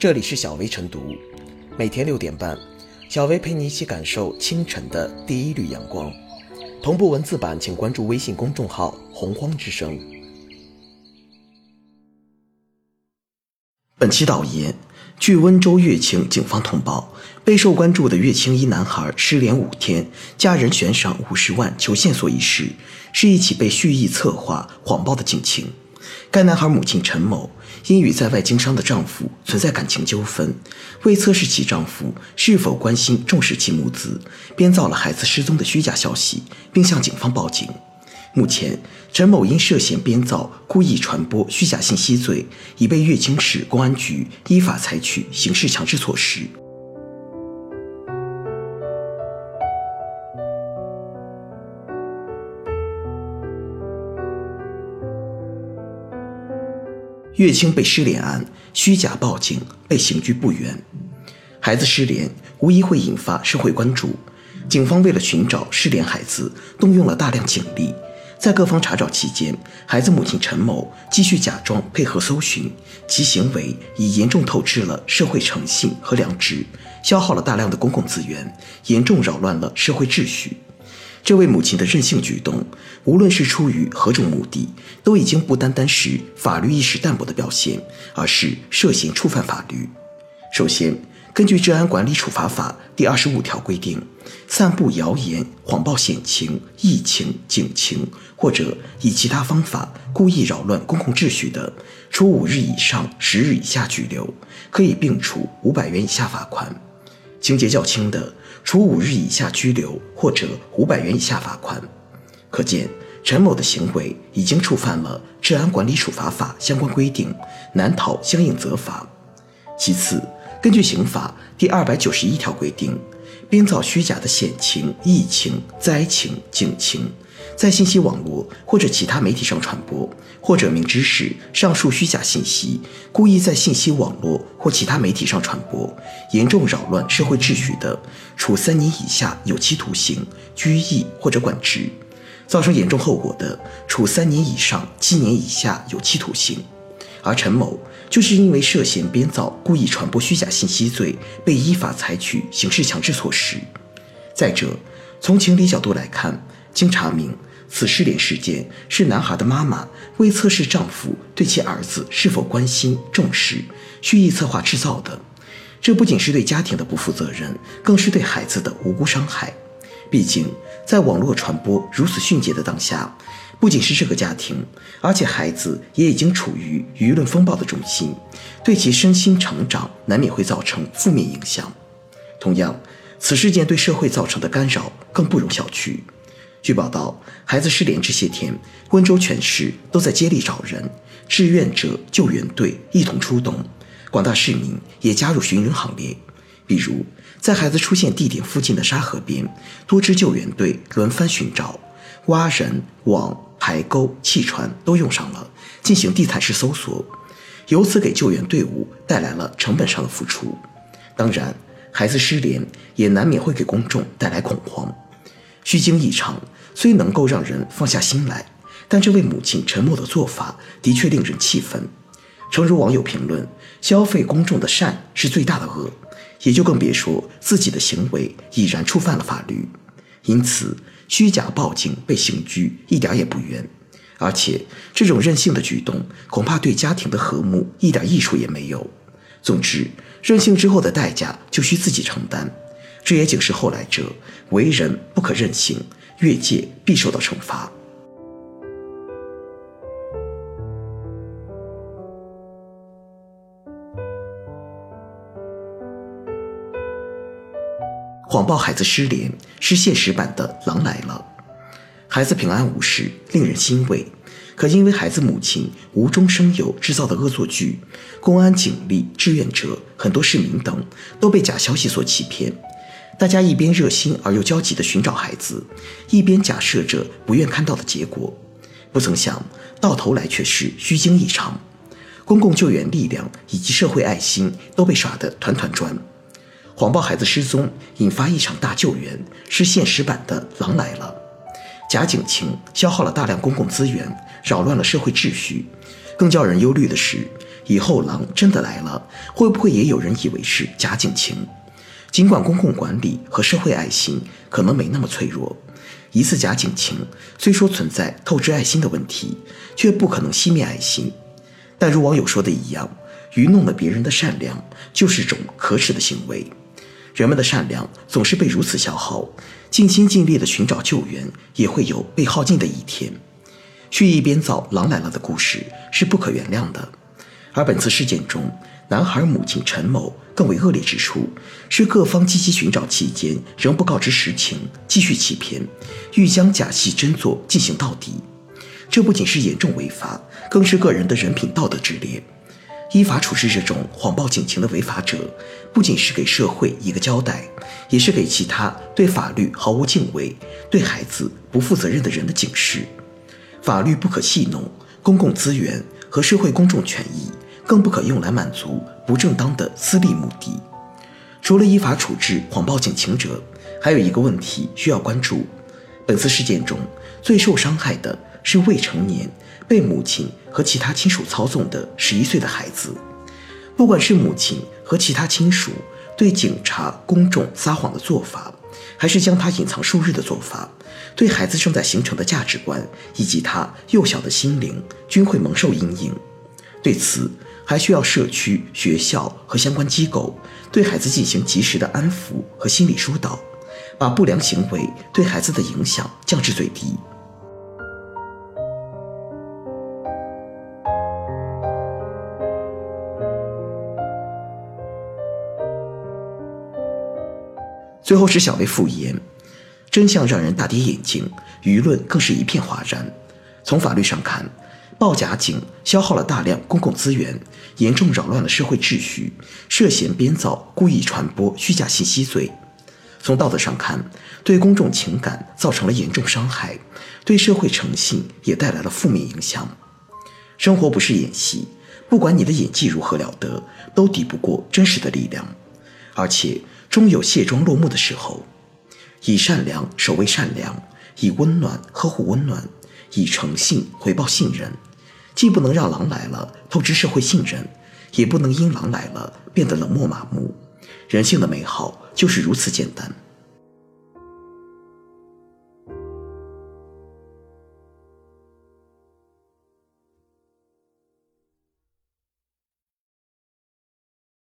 这里是小薇晨读，每天六点半，小薇陪你一起感受清晨的第一缕阳光。同步文字版，请关注微信公众号“洪荒之声”。本期导言：据温州乐清警方通报，备受关注的乐清一男孩失联五天，家人悬赏五十万求线索一事，是一起被蓄意策划谎报的警情。该男孩母亲陈某因与在外经商的丈夫存在感情纠纷，为测试其丈夫是否关心重视其母子，编造了孩子失踪的虚假消息，并向警方报警。目前，陈某因涉嫌编造、故意传播虚假信息罪，已被乐清市公安局依法采取刑事强制措施。乐清被失联案虚假报警被刑拘不远，孩子失联无疑会引发社会关注。警方为了寻找失联孩子，动用了大量警力。在各方查找期间，孩子母亲陈某继续假装配合搜寻，其行为已严重透支了社会诚信和良知，消耗了大量的公共资源，严重扰乱了社会秩序。这位母亲的任性举动，无论是出于何种目的，都已经不单单是法律意识淡薄的表现，而是涉嫌触犯法律。首先，根据《治安管理处罚法》第二十五条规定，散布谣言、谎报险情、疫情、警情，或者以其他方法故意扰乱公共秩序的，处五日以上十日以下拘留，可以并处五百元以下罚款；情节较轻的，处五日以下拘留或者五百元以下罚款。可见，陈某的行为已经触犯了《治安管理处罚法》相关规定，难逃相应责罚。其次，根据刑法第二百九十一条规定，编造虚假的险情、疫情、灾情、警情，在信息网络或者其他媒体上传播，或者明知是上述虚假信息，故意在信息网络或其他媒体上传播，严重扰乱社会秩序的，处三年以下有期徒刑、拘役或者管制；造成严重后果的，处三年以上七年以下有期徒刑。而陈某就是因为涉嫌编造、故意传播虚假信息罪，被依法采取刑事强制措施。再者，从情理角度来看，经查明，此失联事件是男孩的妈妈为测试丈夫对其儿子是否关心、重视，蓄意策划制造的。这不仅是对家庭的不负责任，更是对孩子的无辜伤害。毕竟，在网络传播如此迅捷的当下，不仅是这个家庭，而且孩子也已经处于舆论风暴的中心，对其身心成长难免会造成负面影响。同样，此事件对社会造成的干扰更不容小觑。据报道，孩子失联这些天，温州全市都在接力找人，志愿者、救援队一同出动，广大市民也加入寻人行列。比如，在孩子出现地点附近的沙河边，多支救援队轮番寻找，挖人、网、排沟、汽船都用上了，进行地毯式搜索，由此给救援队伍带来了成本上的付出。当然，孩子失联也难免会给公众带来恐慌。虚惊一场，虽能够让人放下心来，但这位母亲沉默的做法的确令人气愤。诚如网友评论：“消费公众的善是最大的恶。”也就更别说自己的行为已然触犯了法律。因此，虚假报警被刑拘一点也不冤。而且，这种任性的举动恐怕对家庭的和睦一点益处也没有。总之，任性之后的代价就需自己承担。这也警示后来者：为人不可任性，越界必受到惩罚。谎报孩子失联是现实版的“狼来了”，孩子平安无事，令人欣慰。可因为孩子母亲无中生有制造的恶作剧，公安、警力、志愿者、很多市民等都被假消息所欺骗。大家一边热心而又焦急地寻找孩子，一边假设着不愿看到的结果。不曾想，到头来却是虚惊一场。公共救援力量以及社会爱心都被耍得团团转。谎报孩子失踪，引发一场大救援，是现实版的“狼来了”。假警情消耗了大量公共资源，扰乱了社会秩序。更叫人忧虑的是，以后狼真的来了，会不会也有人以为是假警情？尽管公共管理和社会爱心可能没那么脆弱，一次假警情虽说存在透支爱心的问题，却不可能熄灭爱心。但如网友说的一样，愚弄了别人的善良就是种可耻的行为。人们的善良总是被如此消耗，尽心尽力的寻找救援，也会有被耗尽的一天。蓄意编造“狼来了”的故事是不可原谅的。而本次事件中，男孩母亲陈某更为恶劣之处，是各方积极寻找期间仍不告知实情，继续欺骗，欲将假戏真做进行到底。这不仅是严重违法，更是个人的人品道德之劣。依法处置这种谎报警情的违法者，不仅是给社会一个交代，也是给其他对法律毫无敬畏、对孩子不负责任的人的警示。法律不可戏弄，公共资源和社会公众权益更不可用来满足不正当的私利目的。除了依法处置谎报警情者，还有一个问题需要关注：本次事件中最受伤害的是未成年。被母亲和其他亲属操纵的十一岁的孩子，不管是母亲和其他亲属对警察、公众撒谎的做法，还是将他隐藏数日的做法，对孩子正在形成的价值观以及他幼小的心灵，均会蒙受阴影。对此，还需要社区、学校和相关机构对孩子进行及时的安抚和心理疏导，把不良行为对孩子的影响降至最低。最后是小薇复言，真相让人大跌眼镜，舆论更是一片哗然。从法律上看，报假警消耗了大量公共资源，严重扰乱了社会秩序，涉嫌编造、故意传播虚假信息罪；从道德上看，对公众情感造成了严重伤害，对社会诚信也带来了负面影响。生活不是演戏，不管你的演技如何了得，都抵不过真实的力量，而且。终有卸妆落幕的时候，以善良守卫善良，以温暖呵护温暖，以诚信回报信任。既不能让狼来了透支社会信任，也不能因狼来了变得冷漠麻木。人性的美好就是如此简单。